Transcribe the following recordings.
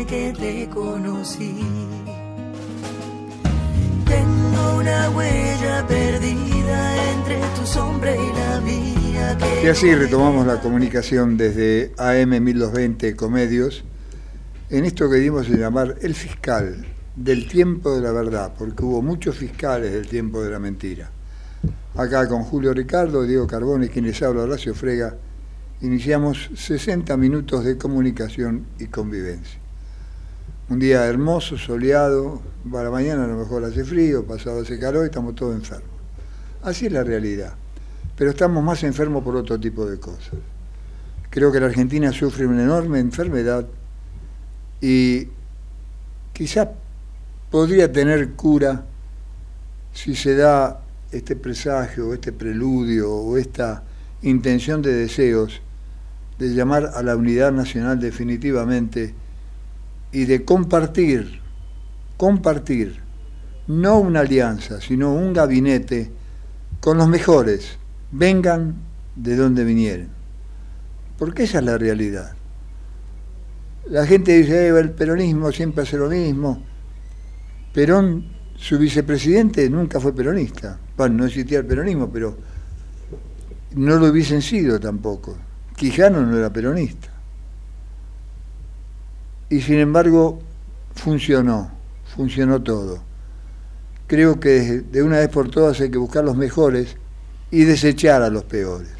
desde que te conocí. Tengo una huella perdida entre tu sombra y la mía. Y así retomamos la comunicación desde AM 1220 Comedios en esto que dimos a llamar el fiscal del tiempo de la verdad, porque hubo muchos fiscales del tiempo de la mentira. Acá con Julio Ricardo, Diego Carbone y quien les habla Horacio Frega, iniciamos 60 minutos de comunicación y convivencia. Un día hermoso, soleado, para mañana a lo mejor hace frío, pasado hace calor y estamos todos enfermos. Así es la realidad. Pero estamos más enfermos por otro tipo de cosas. Creo que la Argentina sufre una enorme enfermedad y quizás podría tener cura si se da este presagio, este preludio o esta intención de deseos de llamar a la unidad nacional definitivamente y de compartir, compartir, no una alianza, sino un gabinete con los mejores, vengan de donde vinieren. Porque esa es la realidad. La gente dice, eh, el peronismo siempre hace lo mismo. Perón, su vicepresidente, nunca fue peronista. Bueno, no existía el peronismo, pero no lo hubiesen sido tampoco. Quijano no era peronista. Y sin embargo, funcionó, funcionó todo. Creo que de una vez por todas hay que buscar los mejores y desechar a los peores.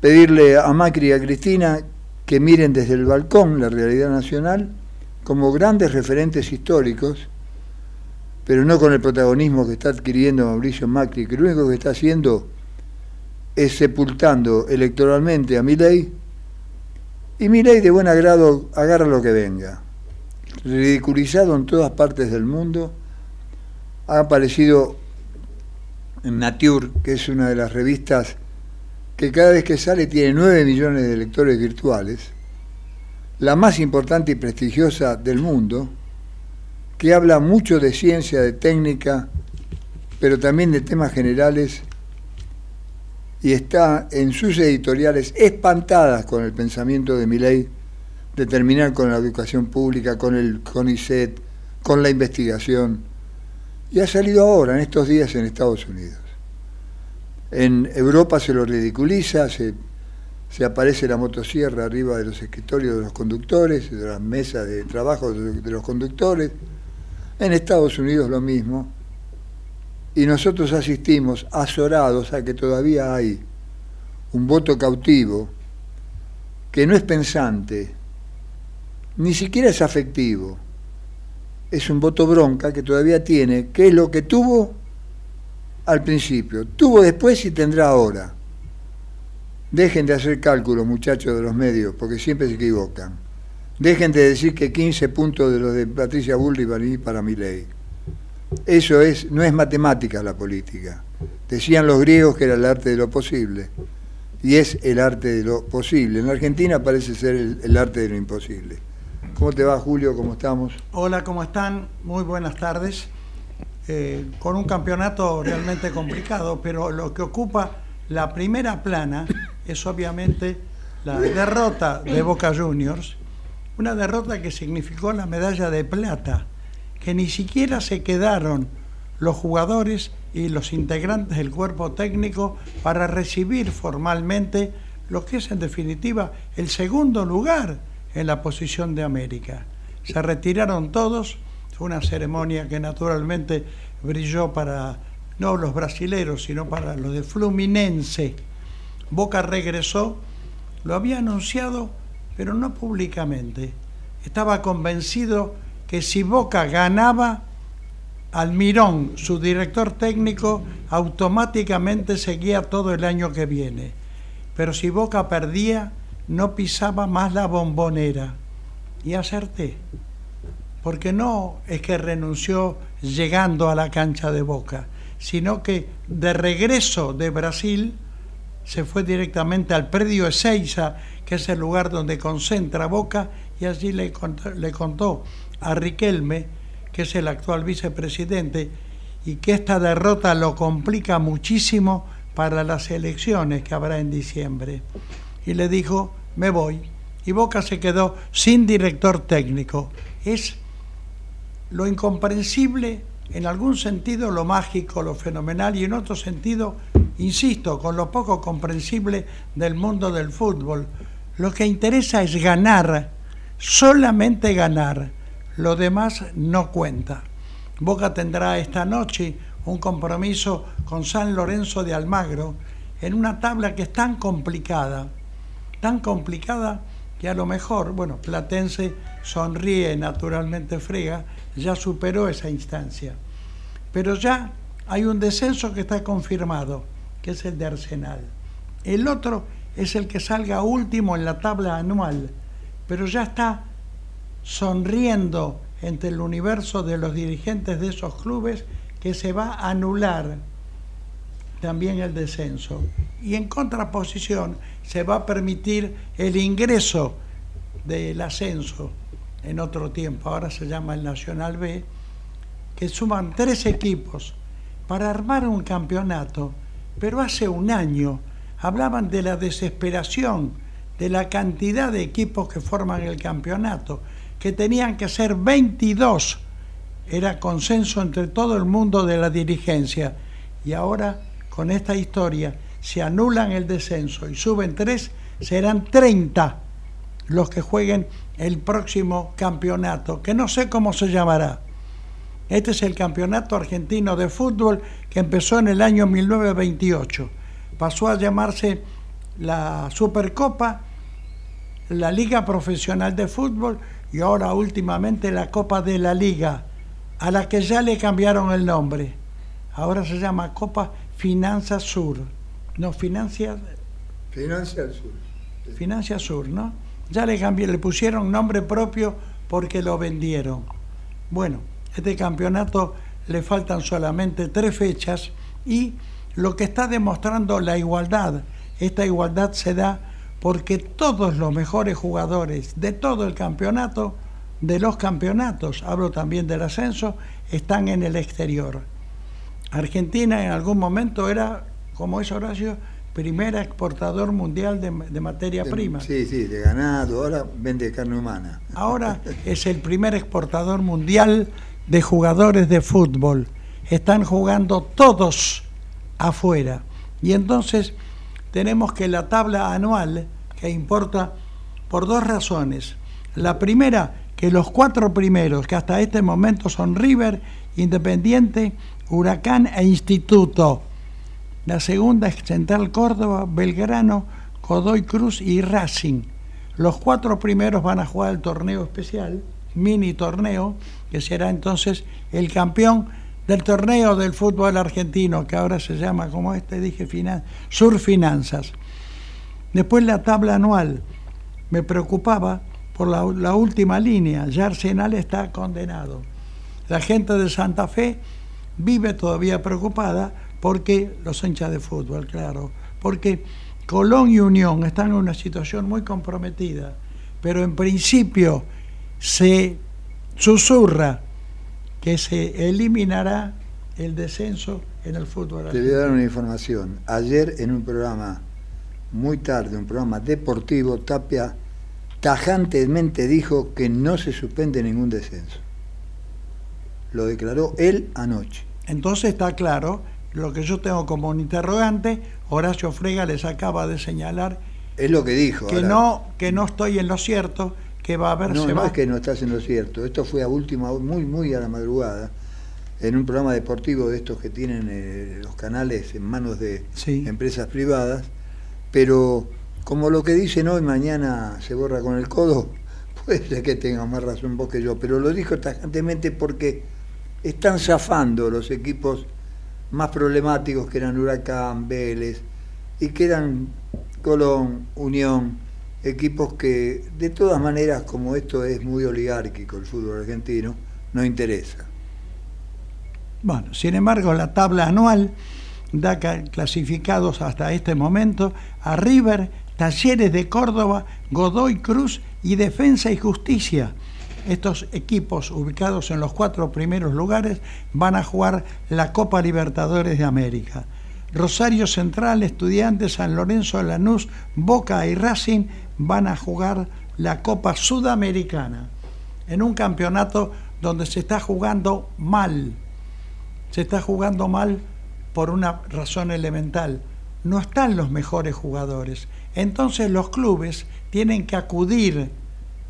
Pedirle a Macri y a Cristina que miren desde el balcón la realidad nacional como grandes referentes históricos, pero no con el protagonismo que está adquiriendo Mauricio Macri, que lo único que está haciendo es sepultando electoralmente a Milei, y Milei de buen agrado agarra lo que venga. Ridiculizado en todas partes del mundo, ha aparecido en Nature, que es una de las revistas que cada vez que sale tiene 9 millones de lectores virtuales, la más importante y prestigiosa del mundo, que habla mucho de ciencia, de técnica, pero también de temas generales, y está en sus editoriales espantadas con el pensamiento de Milley de terminar con la educación pública, con el CONICET, con la investigación, y ha salido ahora, en estos días, en Estados Unidos. En Europa se lo ridiculiza, se, aparece la motosierra arriba de los escritorios de los conductores, de las mesas de trabajo de, los conductores. En Estados Unidos lo mismo. Y nosotros asistimos azorados a que todavía hay un voto cautivo que no es pensante, ni siquiera es afectivo. Es un voto bronca que todavía tiene, que es lo que tuvo al principio, tuvo después y tendrá ahora. Dejen de hacer cálculos, muchachos de los medios, porque siempre se equivocan. Dejen de decir que 15 puntos de los de Patricia Bullrich van a ir para mi ley. Eso es, no es matemática la política. Decían los griegos que era el arte de lo posible. Y es el arte de lo posible. En la Argentina parece ser el, arte de lo imposible. ¿Cómo te va, Julio? ¿Cómo estamos? Hola, ¿cómo están? Muy buenas tardes. Eh, con un campeonato realmente complicado, pero lo que ocupa la primera plana es obviamente la derrota de Boca Juniors, una derrota que significó la medalla de plata, que ni siquiera se quedaron los jugadores y los integrantes del cuerpo técnico para recibir formalmente lo que es en definitiva el segundo lugar en la posición de América. Se retiraron todos fue una ceremonia que naturalmente brilló para no los brasileros, sino para los de Fluminense. Boca regresó, lo había anunciado, pero no públicamente. Estaba convencido que si Boca ganaba, Almirón, su director técnico, automáticamente seguía todo el año que viene. Pero si Boca perdía, no pisaba más la bombonera. Y acerté porque no es que renunció llegando a la cancha de Boca, sino que de regreso de Brasil se fue directamente al predio Ezeiza, que es el lugar donde concentra Boca, y allí le contó, le contó a Riquelme, que es el actual vicepresidente, y que esta derrota lo complica muchísimo para las elecciones que habrá en diciembre. Y le dijo, me voy. Y Boca se quedó sin director técnico. Es lo incomprensible, en algún sentido lo mágico, lo fenomenal, y en otro sentido, insisto, con lo poco comprensible del mundo del fútbol. Lo que interesa es ganar, solamente ganar. Lo demás no cuenta. Boca tendrá esta noche un compromiso con San Lorenzo de Almagro en una tabla que es tan complicada, tan complicada que a lo mejor, bueno, Platense sonríe naturalmente frega, ya superó esa instancia. Pero ya hay un descenso que está confirmado, que es el de Arsenal. El otro es el que salga último en la tabla anual, pero ya está sonriendo entre el universo de los dirigentes de esos clubes que se va a anular también el descenso. Y en contraposición se va a permitir el ingreso del ascenso en otro tiempo, ahora se llama el Nacional B, que suman tres equipos para armar un campeonato, pero hace un año hablaban de la desesperación de la cantidad de equipos que forman el campeonato, que tenían que ser 22 era consenso entre todo el mundo de la dirigencia. Y ahora, con esta historia, se anulan el descenso y suben tres, serán 30 los que jueguen el próximo campeonato, que no sé cómo se llamará. Este es el Campeonato Argentino de Fútbol que empezó en el año 1928. Pasó a llamarse la Supercopa, la Liga Profesional de Fútbol y ahora últimamente la Copa de la Liga a la que ya le cambiaron el nombre. Ahora se llama Copa Finanza Sur. No, Financia... Financia Sur. Financia Sur, ¿no? Ya le cambié, le pusieron nombre propio porque lo vendieron. Bueno, este campeonato le faltan solamente tres fechas y lo que está demostrando la igualdad, esta igualdad se da porque todos los mejores jugadores de todo el campeonato de los campeonatos, hablo también del ascenso, están en el exterior. Argentina en algún momento era, como es Horacio, primera exportador mundial de, materia prima. Sí, sí, de ganado, ahora vende carne humana. Ahora es el primer exportador mundial de jugadores de fútbol. Están jugando todos afuera. Y entonces tenemos que la tabla anual, que importa por dos razones. La primera, que los cuatro primeros, que hasta este momento son River, Independiente, Huracán e Instituto. La segunda es Central Córdoba, Belgrano, Godoy Cruz y Racing. Los cuatro primeros van a jugar el torneo especial, mini torneo, que será entonces el campeón del torneo del fútbol argentino, que ahora se llama, como este dije, Sur Finanzas. Después la tabla anual. Me preocupaba por la, última línea, ya Arsenal está condenado. La gente de Santa Fe vive todavía preocupada porque los hinchas de fútbol, claro, porque Colón y Unión están en una situación muy comprometida, pero en principio se susurra que se eliminará el descenso en el fútbol. Te voy a dar una información. Ayer en un programa, muy tarde, un programa deportivo, Tapia tajantemente dijo que no se suspende ningún descenso. Lo declaró él anoche. Entonces está claro lo que yo tengo como un interrogante, Horacio Frega les acaba de señalar es lo que dijo. Que no que no estoy en lo cierto, que va a haber No, no es que no estás en lo cierto. Esto fue a última muy muy a la madrugada en un programa deportivo de estos que tienen eh, los canales en manos de empresas privadas, pero como lo que dicen hoy, mañana se borra con el codo, puede ser que tenga más razón vos que yo, pero lo dijo tajantemente porque están zafando los equipos más problemáticos que eran Huracán, Vélez, y quedan Colón, Unión, equipos que de todas maneras, como esto es muy oligárquico el fútbol argentino, no interesa. Bueno, sin embargo, la tabla anual da clasificados hasta este momento a River, Talleres de Córdoba, Godoy Cruz y Defensa y Justicia. Estos equipos ubicados en los cuatro primeros lugares van a jugar la Copa Libertadores de América. Rosario Central, Estudiantes, San Lorenzo, Lanús, Boca y Racing van a jugar la Copa Sudamericana en un campeonato donde se está jugando mal. Se está jugando mal por una razón elemental. No están los mejores jugadores. Entonces los clubes tienen que acudir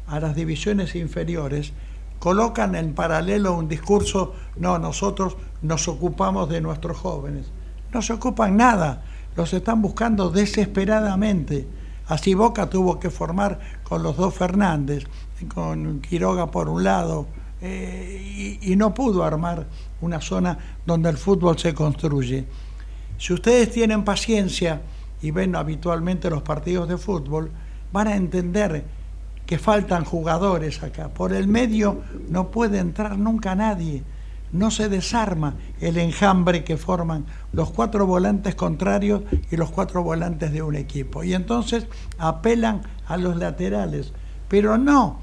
a las divisiones inferiores, colocan en paralelo un discurso, no, nosotros nos ocupamos de nuestros jóvenes. No se ocupan nada, los están buscando desesperadamente. Así Boca tuvo que formar con los dos Fernández, con Quiroga por un lado, eh, y, y no pudo armar una zona donde el fútbol se construye. Si ustedes tienen paciencia y ven habitualmente los partidos de fútbol, van a entender que faltan jugadores acá. Por el medio no puede entrar nunca nadie. No se desarma el enjambre que forman los cuatro volantes contrarios y los cuatro volantes de un equipo. Y entonces apelan a los laterales, pero no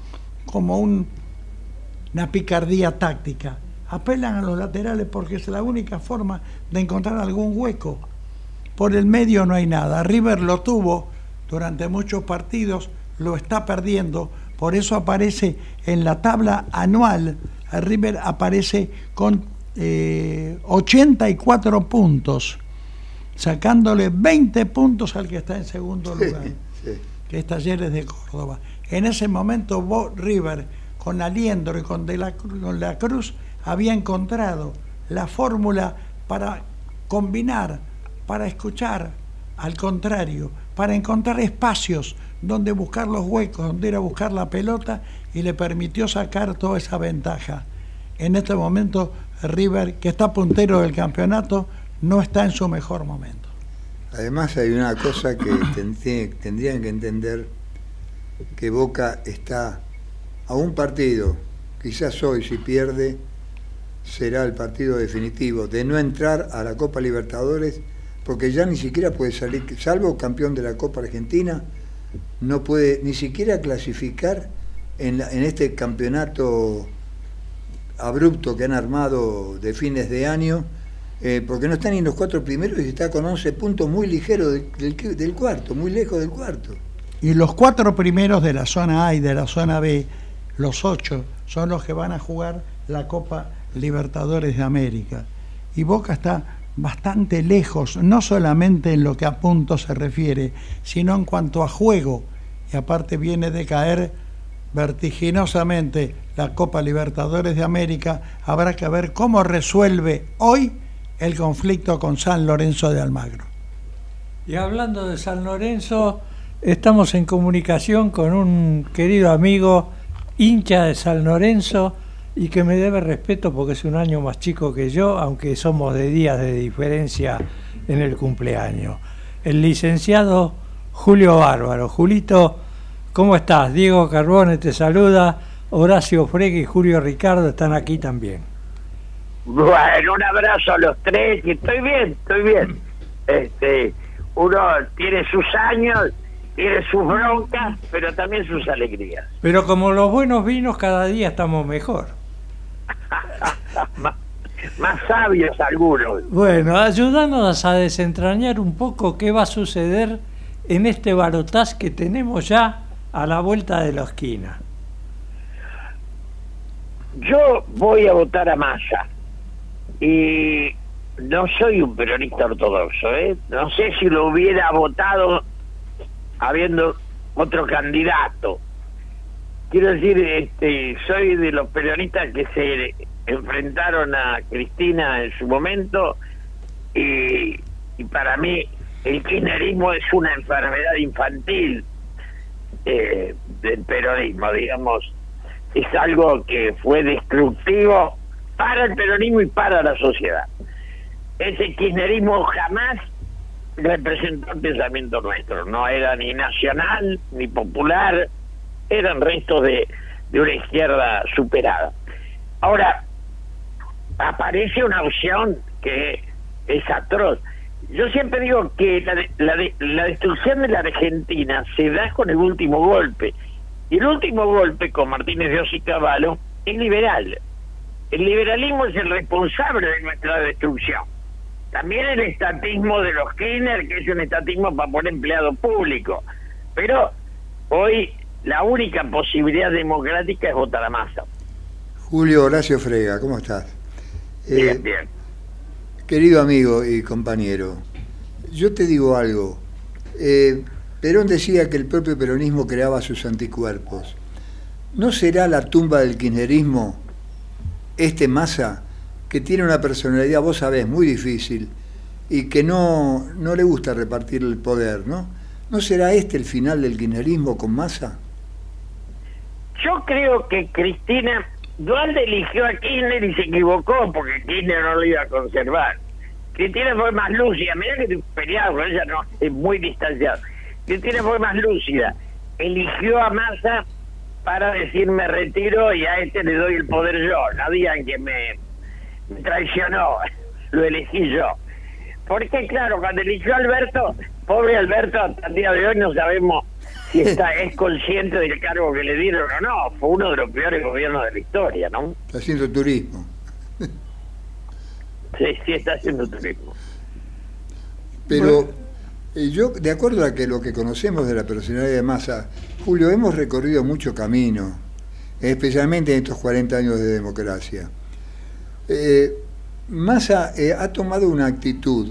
como una picardía táctica, apelan a los laterales porque es la única forma de encontrar algún hueco. Por el medio no hay nada. River lo tuvo durante muchos partidos, lo está perdiendo, por eso aparece en la tabla anual, River aparece con 84 eh, puntos, sacándole 20 puntos al que está en segundo lugar, que es Talleres de Córdoba. En ese momento River con Aliendro y con, de la, con la Cruz había encontrado la fórmula para combinar, para escuchar, al contrario, para encontrar espacios donde buscar los huecos, donde ir a buscar la pelota y le permitió sacar toda esa ventaja. En este momento River, que está puntero del campeonato, no está en su mejor momento. Además hay una cosa que tendrían que entender, que Boca está a un partido, quizás hoy si pierde, será el partido definitivo de no entrar a la Copa Libertadores, porque ya ni siquiera puede salir, salvo campeón de la Copa Argentina, no puede ni siquiera clasificar en, en este campeonato abrupto que han armado de fines de año, eh, porque no están ni los cuatro primeros y está con 11 puntos muy ligeros del, del cuarto, muy lejos del cuarto. Y los cuatro primeros de la zona A y de la zona B, los ocho, son los que van a jugar la Copa Libertadores de América. Y Boca está bastante lejos, no solamente en lo que a puntos se refiere, sino en cuanto a juego. Y aparte viene de caer vertiginosamente la Copa Libertadores de América. Habrá que ver cómo resuelve hoy el conflicto con San Lorenzo de Almagro. Y hablando de San Lorenzo, estamos en comunicación con un querido amigo hincha de San Lorenzo y que me debe respeto porque es un año más chico que yo, aunque somos de días de diferencia en el cumpleaños. El licenciado Julio Bárbaro. Julito, ¿cómo estás? Diego Carbone te saluda, Horacio Frege y Julio Ricardo están aquí también. Bueno, un abrazo a los tres, y estoy bien, estoy bien. Este, uno tiene sus años tiene sus broncas, pero también sus alegrías. Pero como los buenos vinos, cada día estamos mejor. más, sabios algunos. Bueno, ayúdanos a desentrañar un poco qué va a suceder en este barotaz que tenemos ya a la vuelta de la esquina. Yo voy a votar a Massa y no soy un peronista ortodoxo, ¿eh? no sé si lo hubiera votado habiendo otro candidato, quiero decir, este, soy de los peronistas que se enfrentaron a Cristina en su momento y, para mí el kirchnerismo es una enfermedad infantil eh, del peronismo, digamos, es algo que fue destructivo para el peronismo y para la sociedad. Ese kirchnerismo jamás representó el pensamiento nuestro. No era ni nacional ni popular, eran restos de, de una izquierda superada. Ahora, aparece una opción que es atroz. Yo siempre digo que la, la, la destrucción de la Argentina se da con el último golpe. Y el último golpe con Martínez de Ossi Cavallo es liberal. El liberalismo es el responsable de nuestra destrucción. También el estatismo de los Kirchner, que es un estatismo para poner empleado público. Pero hoy la única posibilidad democrática es votar a masa. Julio Horacio Frega, ¿cómo estás? Bien, eh, bien. Querido amigo y compañero, yo te digo algo. Eh, Perón decía que el propio peronismo creaba sus anticuerpos. ¿No será la tumba del kirchnerismo este masa que tiene una personalidad, vos sabés, muy difícil y que no, no le gusta repartir el poder, ¿no? ¿No será este el final del kirchnerismo con masa? Yo creo que Cristina Dualde eligió a Kirchner y se equivocó porque Kirchner no lo iba a conservar. Cristina fue más lúcida, mira que peleado con ella, no, es muy distanciado. Cristina fue más lúcida, eligió a Massa para decir me retiro y a este le doy el poder yo, no digan que me, me traicionó, lo elegí yo. Porque claro, cuando eligió a Alberto, pobre Alberto, hasta el día de hoy no sabemos si está, es consciente del cargo que le dieron o no. Fue uno de los peores gobiernos de la historia, ¿no? Está haciendo turismo. Sí, sí, está haciendo turismo. Pero eh, yo, de acuerdo a que lo que conocemos de la personalidad de Massa, Julio, hemos recorrido mucho camino, especialmente en estos 40 años de democracia. Eh, Massa eh, ha tomado una actitud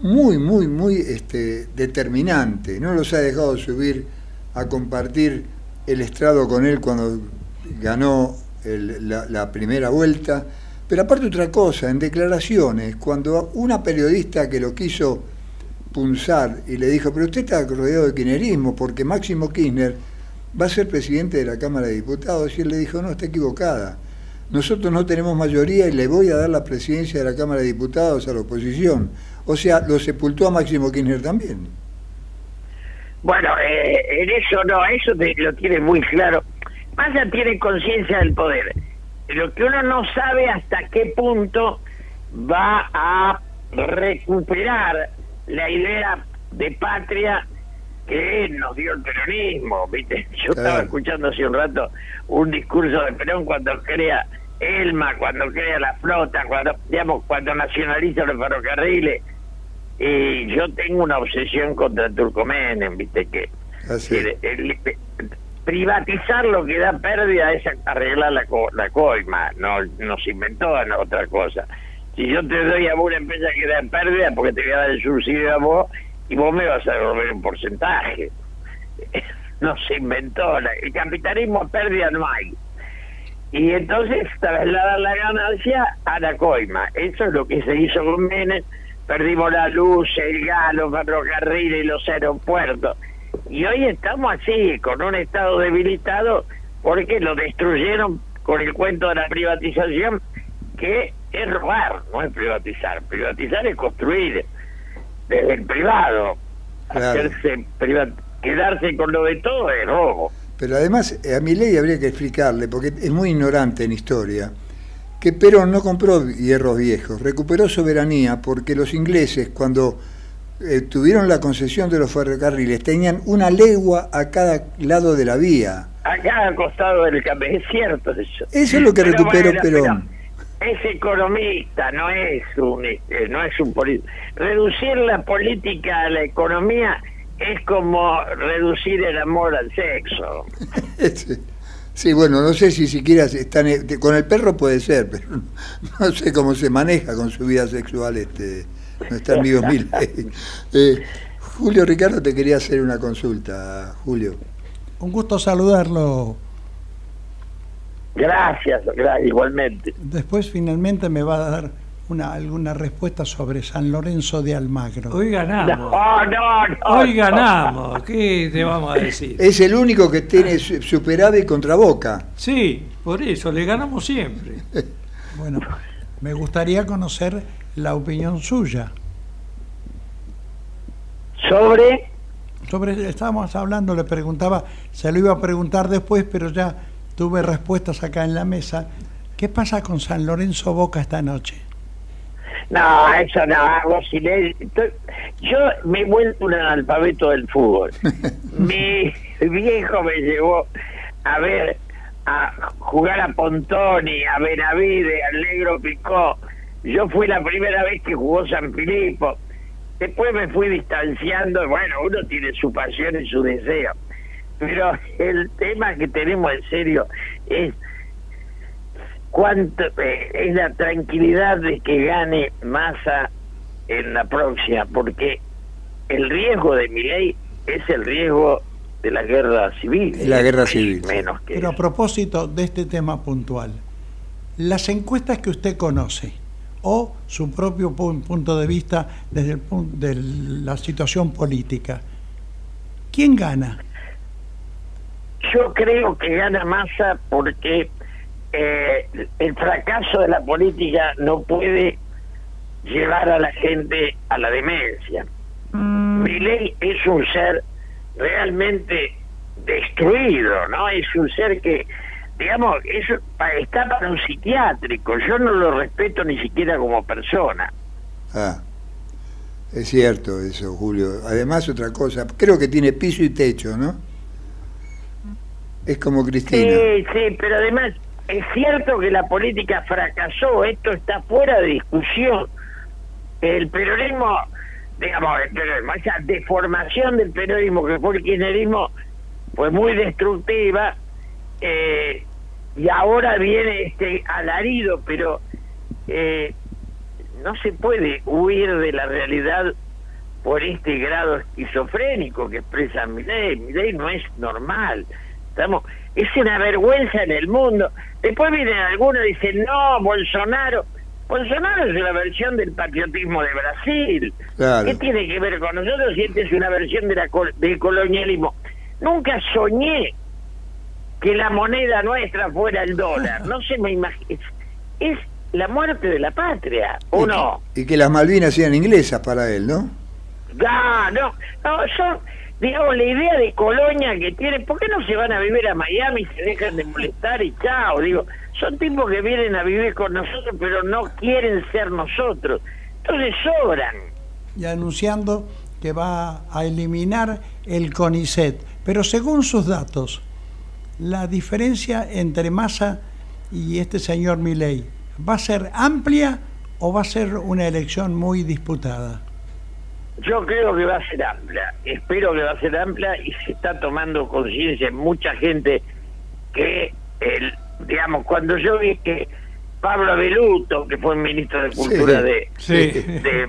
muy, muy, muy este, determinante. No los ha dejado subir a compartir el estrado con él cuando ganó la, primera vuelta. Pero aparte otra cosa, en declaraciones, cuando una periodista que lo quiso punzar y le dijo, pero usted está rodeado de kirchnerismo porque Máximo Kirchner va a ser presidente de la Cámara de Diputados, y él le dijo, no, está equivocada. Nosotros no tenemos mayoría y le voy a dar la presidencia de la Cámara de Diputados a la oposición o sea, lo sepultó a Máximo Kirchner también. Bueno, eh, en eso no, eso lo tiene muy claro. Massa tiene conciencia del poder. Lo que uno no sabe hasta qué punto va a recuperar la idea de patria que nos dio el peronismo. ¿viste? Yo estaba escuchando hace un rato un discurso de Perón cuando crea Elma, cuando crea la flota, cuando digamos cuando nacionaliza los ferrocarriles y yo tengo una obsesión contra Turcomenem, viste que ah, privatizar lo que da pérdida es arreglar la, la coima, no nos inventó otra cosa. Si yo te doy a una empresa que da pérdida, porque te voy a dar el subsidio a vos y vos me vas a devolver un porcentaje. No se inventó, el capitalismo pérdida no hay. Y entonces trasladar la ganancia a la coima. Eso es lo que se hizo con Menem perdimos la luz, el gas, los ferrocarriles y los aeropuertos. Y hoy estamos así, con un Estado debilitado, porque lo destruyeron con el cuento de la privatización, que es robar, no es privatizar. Privatizar es construir desde el privado. Hacerse quedarse con lo de todo es robo. Pero además, a mi ley habría que explicarle, porque es muy ignorante en historia que Perón no compró hierros viejos, recuperó soberanía porque los ingleses cuando eh, tuvieron la concesión de los ferrocarriles tenían una legua a cada lado de la vía. A cada costado del camino, es cierto eso. Eso es lo que recuperó Perón. es economista, no es un este, no es un político. Reducir la política a la economía es como reducir el amor al sexo. Sí, bueno, no sé si siquiera están eh, con el perro puede ser, pero no sé cómo se maneja con su vida sexual este nuestro amigo Mil. Eh, Julio Ricardo te quería hacer una consulta, Julio. Un gusto saludarlo. Gracias, igualmente. Después finalmente me va a dar una, alguna respuesta sobre San Lorenzo de Almagro. Hoy ganamos. Hoy ganamos. ¿Qué te vamos a decir? Es el único que tiene superávit contra Boca. Sí, por eso, le ganamos siempre. bueno, me gustaría conocer la opinión suya. Sobre Sobre, estábamos hablando, le preguntaba, se lo iba a preguntar después, pero ya tuve respuestas acá en la mesa. ¿Qué pasa con San Lorenzo Boca esta noche? No, eso no, vos si yo me he vuelto un analfabeto del fútbol. Mi viejo me llevó a ver, a jugar a Pontoni, a Benavide, al Negro Picó. Yo fui la primera vez que jugó San Filipo. Después me fui distanciando. Bueno, uno tiene su pasión y su deseo. Pero el tema que tenemos en serio es cuánto eh, es la tranquilidad de que gane Massa en la próxima, porque el riesgo de mi ley es el riesgo de la guerra civil. La guerra civil. Menos que Pero a propósito de este tema puntual, las encuestas que usted conoce o su propio pu- punto de vista desde el pun- de la situación política, ¿quién gana? Yo creo que gana Massa porque eh, el fracaso de la política no puede llevar a la gente a la demencia. Milei es un ser realmente destruido, ¿no? Es un ser que, digamos, es, pa- está para un psiquiátrico. Yo no lo respeto ni siquiera como persona. Ah, es cierto eso, Julio. Además, otra cosa, creo que tiene piso y techo, ¿no? Es como Cristina. Sí, sí, pero además es cierto que la política fracasó, esto está fuera de discusión. El peronismo, digamos, el peronismo, esa deformación del peronismo que fue el kirchnerismo fue muy destructiva eh, y ahora viene este alarido, pero eh, no se puede huir de la realidad por este grado esquizofrénico que expresa Milei. Milei no es normal. Estamos, es una vergüenza en el mundo. Después vienen algunos y dicen, no, Bolsonaro. Bolsonaro es una versión del patriotismo de Brasil. Claro. ¿Qué tiene que ver con nosotros si esta es una versión de la col- del colonialismo? Nunca soñé que la moneda nuestra fuera el dólar. No se me imagina. Es la muerte de la patria, ¿o Y que- no? Y que las Malvinas sean inglesas para él, ¿no? No, no, no, son, digamos, la idea de colonia que tienen, ¿por qué no se van a vivir a Miami y se dejan de molestar y chao? Digo, son tipos que vienen a vivir con nosotros, pero no quieren ser nosotros. Entonces sobran. Y anunciando que va a eliminar el CONICET. Pero según sus datos, la diferencia entre Massa y este señor Milei, ¿va a ser amplia o va a ser una elección muy disputada? Yo creo que va a ser amplia, espero que va a ser amplia y se está tomando conciencia en mucha gente que, el, digamos, cuando yo vi que Pablo Beluto, que fue ministro de Cultura Sí, de, sí. de,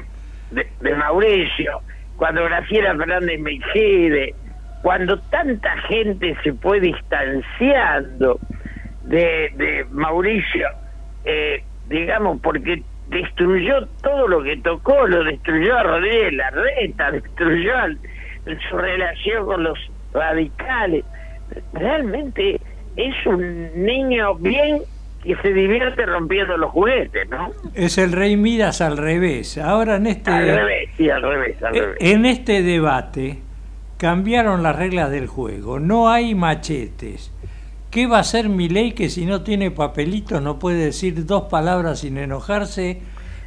de- de Mauricio, cuando Graciela Fernández me incide, cuando tanta gente se fue distanciando de, de Mauricio, eh, digamos, porque destruyó todo lo que tocó, lo destruyó a Rodríguez Larreta, destruyó al- su relación con los radicales. Realmente es un niño bien que se divierte rompiendo los juguetes, ¿no? Es el rey Midas al revés. Ahora en este, Al revés, sí, al revés, al eh, revés. en este debate cambiaron las reglas del juego. No hay machetes. ¿Qué va a hacer Milei que si no tiene papelitos no puede decir dos palabras sin enojarse?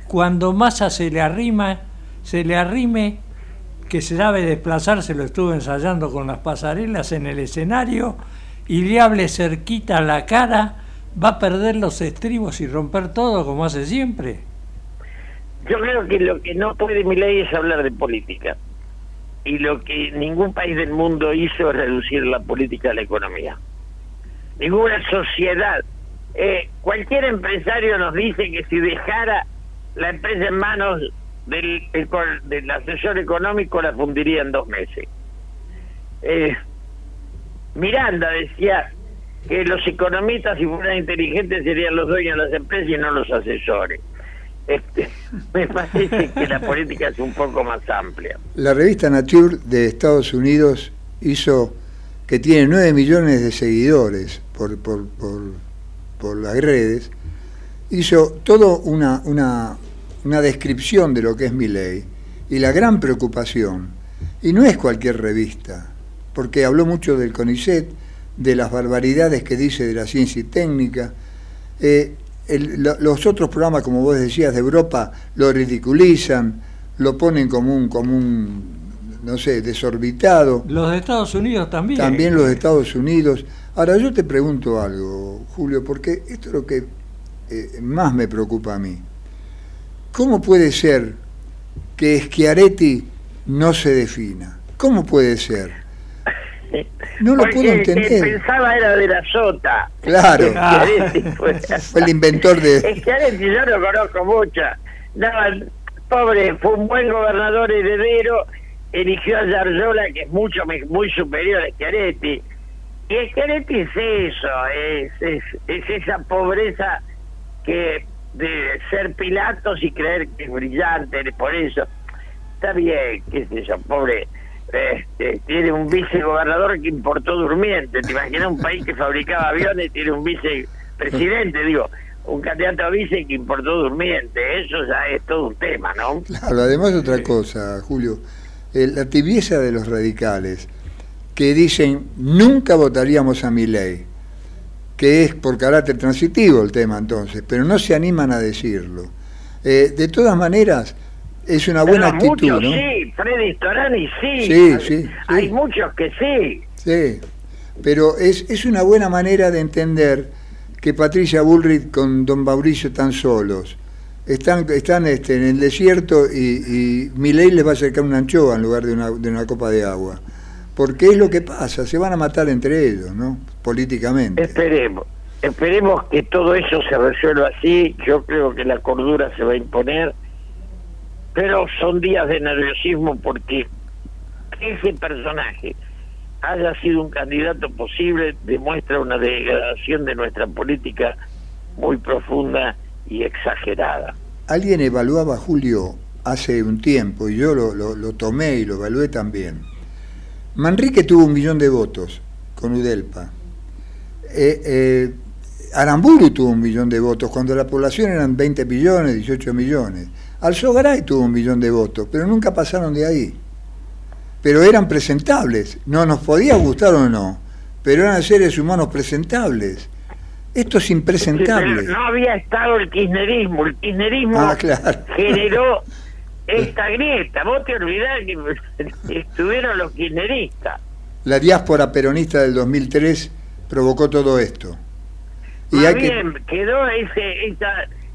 Cuando Massa se le arrima, se le arrime, que se sabe desplazarse, lo estuvo ensayando con las pasarelas en el escenario, y le hable cerquita a la cara, va a perder los estribos y romper todo como hace siempre. Yo creo que lo que no puede mi ley es hablar de política. Y lo que ningún país del mundo hizo es reducir la política a la economía. Ninguna sociedad. Eh, cualquier empresario nos dice que si dejara la empresa en manos del, asesor económico la fundiría en dos meses. Eh, Miranda decía que los economistas, si fueran inteligentes, serían los dueños de las empresas y no los asesores. Este, me parece que la política es un poco más amplia. La revista Nature de Estados Unidos hizo que tiene 9 millones de seguidores por, por, por, las redes, hizo todo una, una, una descripción de lo que es mi ley y la gran preocupación. Y no es cualquier revista, porque habló mucho del CONICET, de las barbaridades que dice de la ciencia y técnica. Eh, los otros programas, como vos decías, de Europa, lo ridiculizan, lo ponen como un, como un no sé, desorbitado. Los de Estados Unidos también. También los de Estados Unidos. Ahora yo te pregunto algo, Julio, porque esto es lo que eh, más me preocupa a mí. ¿Cómo puede ser que Schiaretti no se defina? ¿Cómo puede ser? No lo Porque puedo el que entender. pensaba era de la sota. Claro. Schiaretti fue, Fue el inventor de... Schiaretti yo lo conozco mucho. No, pobre, fue un buen gobernador heredero, eligió a Yarzola, que es mucho muy superior a Schiaretti. Y Schiaretti es eso, es, es, es esa pobreza que de ser Pilatos y creer que es brillante, por eso. Está bien, qué sé yo, pobre. Este, tiene un vicegobernador que importó durmiente. ¿Te imaginas un país que fabricaba aviones tiene un vicepresidente? Digo, un candidato a vice que importó durmiente. Eso ya es todo un tema, ¿no? Claro, además otra cosa, Julio, eh, la tibieza de los radicales, que dicen nunca votaríamos a mi ley, que es por carácter transitivo el tema entonces, pero no se animan a decirlo. Eh, de todas maneras, es una buena Pero actitud, muchos ¿no? sí, Freddy Storani sí. Sí, sí, Hay muchos que sí. Sí, pero es, es una buena manera de entender que Patricia Bullrich con don Mauricio están solos. Están, están este, en el desierto y, y Milei les va a acercar una anchoa en lugar de una, de una copa de agua. Porque es lo que pasa, se van a matar entre ellos, ¿no? Políticamente. Esperemos. Esperemos que todo eso se resuelva así. Yo creo que la cordura se va a imponer. Pero son días de nerviosismo porque que ese personaje haya sido un candidato posible demuestra una degradación de nuestra política muy profunda y exagerada. Alguien evaluaba, Julio, hace un tiempo, y yo lo, lo- tomé y lo evalué también. Manrique tuvo un millón de votos con Udelpa. Eh, eh, Aramburu tuvo un millón de votos, cuando la población eran 20 millones, 18 millones. Alzogaray tuvo un millón de votos, pero nunca pasaron de ahí. Pero eran presentables, no nos podía gustar o no, pero eran seres humanos presentables. Esto es impresentable. no había estado el kirchnerismo. El kirchnerismo Ah, claro. generó esta grieta. Vos te olvidás que estuvieron los kirchneristas. La diáspora peronista del 2003 provocó todo esto. Y Más hay que, bien, quedó ese, esa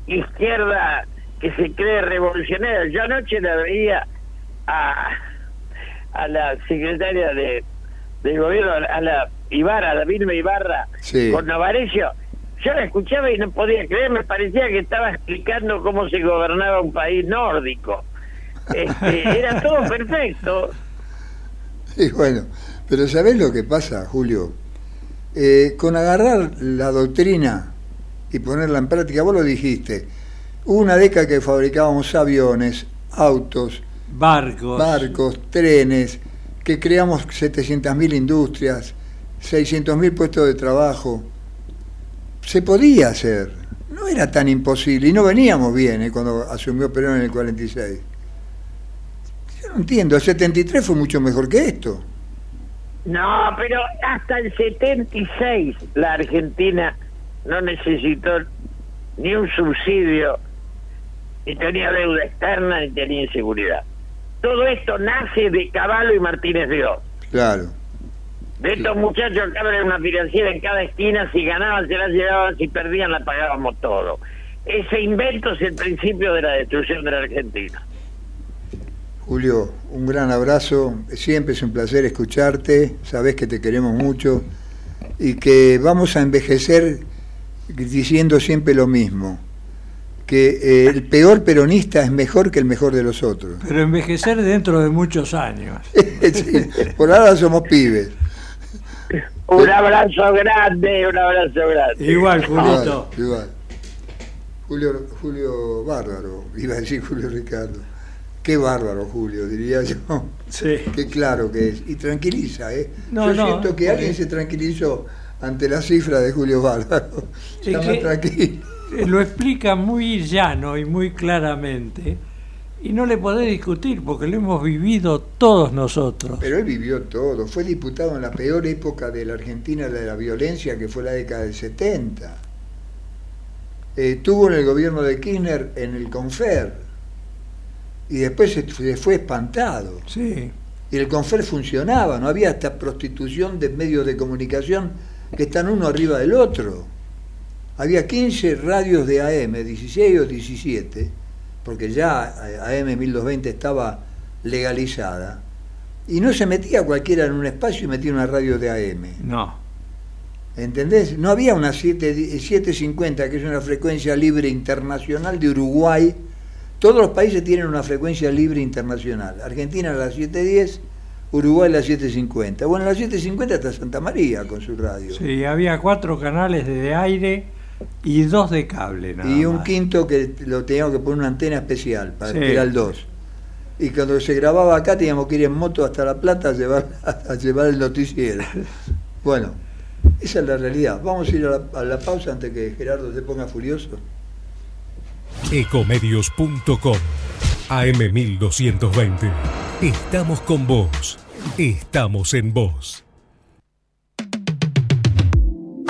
izquierda que se cree revolucionaria. Yo anoche la veía a, a la secretaria de, de gobierno, a la Ibarra, a la Vilma Ibarra, Sí. con Novarecio. Yo la escuchaba y no podía creer, me parecía que estaba explicando cómo se gobernaba un país nórdico. Este, era todo perfecto. y bueno, pero ¿sabés lo que pasa, Julio? Eh, con agarrar la doctrina y ponerla en práctica, vos lo dijiste, hubo una década que fabricábamos aviones, autos, Barcos. barcos, trenes, que creamos 700.000 industrias, 600.000 puestos de trabajo. Se podía hacer, no era tan imposible, y no veníamos bien eh, cuando asumió Perón en el 46. Yo no entiendo, el 73 fue mucho mejor que esto. No, pero hasta el 76 la Argentina no necesitó ni un subsidio, ni tenía deuda externa, ni tenía inseguridad. Todo esto nace de Caballo y Martínez de Oz. Claro. De estos muchachos que abren una financiera en cada esquina, si ganaban se la llevaban, si perdían la pagábamos todo. Ese invento es el principio de la destrucción de la Argentina. Julio, un gran abrazo, siempre es un placer escucharte, sabes que te queremos mucho y que vamos a envejecer diciendo siempre lo mismo, que eh, el peor peronista es mejor que el mejor de los otros. Pero envejecer dentro de muchos años. Sí, por ahora somos pibes. Un abrazo grande, un abrazo grande. Igual, Julito. Igual, igual. Julio, Julio Bárbaro, iba a decir Julio Ricardo. Qué bárbaro, Julio, diría yo. Sí. Qué claro que es. Y tranquiliza, ¿eh? No, Yo no, siento que porque- alguien se tranquilizó ante la cifra de Julio Bárbaro. Es Está más tranquilo. Lo explica muy llano y muy claramente Y no le podés discutir porque lo hemos vivido todos nosotros. Pero él vivió todo. Fue diputado en la peor época de la Argentina de la violencia, que fue la década del 70. Eh, tuvo en el gobierno de Kirchner en el Confer. Y después se, se fue espantado. Sí. Y el Confer funcionaba, no había esta prostitución de medios de comunicación que están uno arriba del otro. Había 15 radios de AM, 16 o 17, porque ya AM 1220 estaba legalizada, y no se metía cualquiera en un espacio y metía una radio de AM. No. ¿Entendés? No había una 7 750, que es una frecuencia libre internacional de Uruguay. Todos los países tienen una frecuencia libre internacional. Argentina la 710, Uruguay la 750. Bueno, la 750 está Santa María con su radio. Sí, había cuatro canales de aire y dos de cable. Nada y un más. quinto que lo teníamos que poner una antena especial, para Sí. que era el 2. Y cuando se grababa acá teníamos que ir en moto hasta La Plata a llevar, a llevar el noticiero. Bueno, esa es la realidad. Vamos a ir a la, a la pausa antes que Gerardo se ponga furioso. Ecomedios.com AM1220. Estamos con vos. Estamos en vos.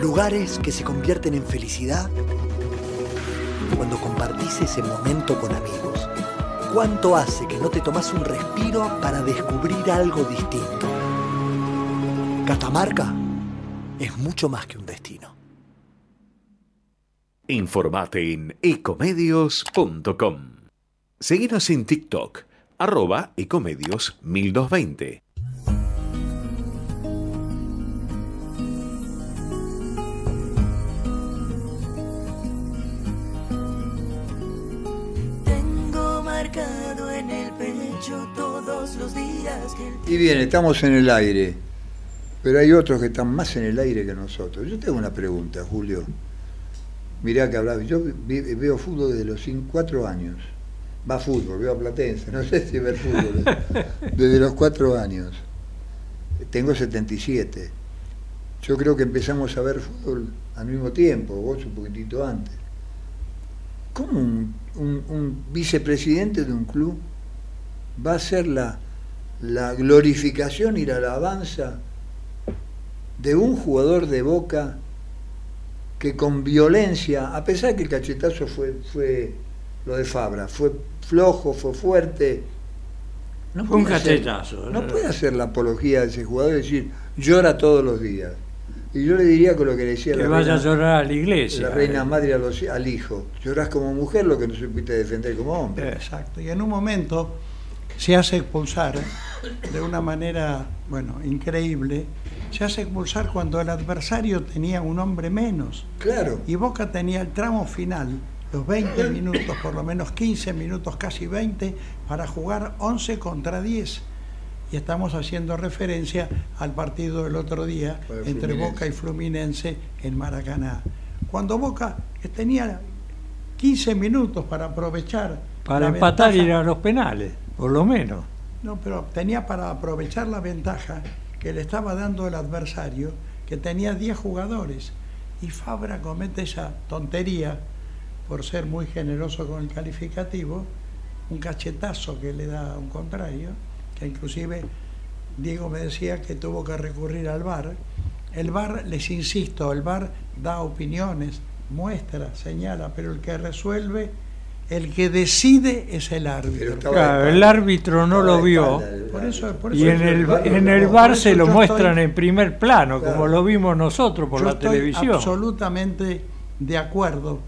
Lugares que se convierten en felicidad cuando compartís ese momento con amigos. ¿Cuánto hace que no te tomas un respiro para descubrir algo distinto? Catamarca es mucho más que un destino. Informate en ecomedios.com. Seguinos en TikTok, arroba ecomedios 1220. Y bien, estamos en el aire, pero hay otros que están más en el aire que nosotros. Yo tengo una pregunta, Julio. Mirá que hablaba, yo veo fútbol desde los 4 años. Va fútbol, veo a Platense, no sé si ver fútbol. Desde los 4 años. Tengo 77. Yo creo que empezamos a ver fútbol al mismo tiempo, vos un poquitito antes. ¿Cómo un vicepresidente de un club va a ser la, la glorificación y la alabanza de un jugador de boca que con violencia, a pesar que el cachetazo fue, fue lo de Fabra, fue flojo, fue fuerte. No Fue un puede hacer- cachetazo. no puede hacer la apología de ese jugador y decir llora todos los días. Y yo le diría con lo que le decía Que la vaya a reina- llorar a la iglesia. la reina madre a los- al hijo. Llorás como mujer lo que no supiste defender como hombre. Exacto. Y en un momento se hace expulsar de una manera, bueno, increíble. Se hace expulsar cuando el adversario tenía un hombre menos. Claro. Y Boca tenía el tramo final, los 20 minutos, por lo menos 15 minutos, casi 20, para jugar 11 contra 10. Y estamos haciendo referencia al partido del otro día entre Fluminense. Boca y Fluminense en Maracaná. Cuando Boca tenía 15 minutos para aprovechar. Para empatar y ir a los penales, por lo menos. no, pero tenía para aprovechar la ventaja que le estaba dando el adversario, que tenía 10 jugadores. Y Fabra comete esa tontería, por ser muy generoso con el calificativo, un cachetazo que le da a un contrario, que inclusive Diego me decía que tuvo que recurrir al VAR. El VAR, les insisto, el VAR da opiniones, muestra, señala, pero el que resuelve el que decide es el árbitro. Claro, el árbitro no lo vio. Por eso, por Y en el, en el bar se lo muestran estoy- en primer plano, como lo vimos nosotros por yo la estoy televisión. absolutamente de acuerdo.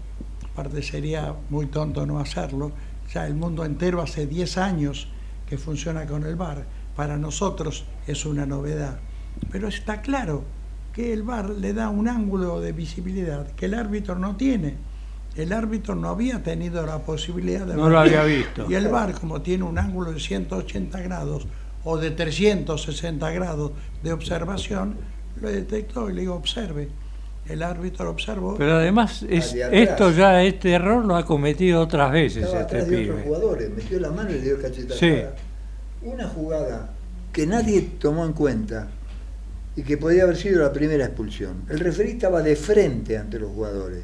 Aparte sería muy tonto no hacerlo. Ya el mundo entero hace 10 años que funciona con el VAR. Para nosotros es una novedad. Pero está claro que el VAR le da un ángulo de visibilidad que el árbitro no tiene. El árbitro no había tenido la posibilidad de No lo había visto. Y el VAR, como tiene un ángulo de 180 grados o de 360 grados de observación, lo detectó y le digo, observe. El árbitro lo observó. Pero además es, esto ya, este error lo ha cometido otras veces Estaba este atrás de otros jugadores, metió la mano y le dio cachetada. Sí. Una jugada que nadie tomó en cuenta y que podía haber sido la primera expulsión. El referí estaba de frente ante los jugadores.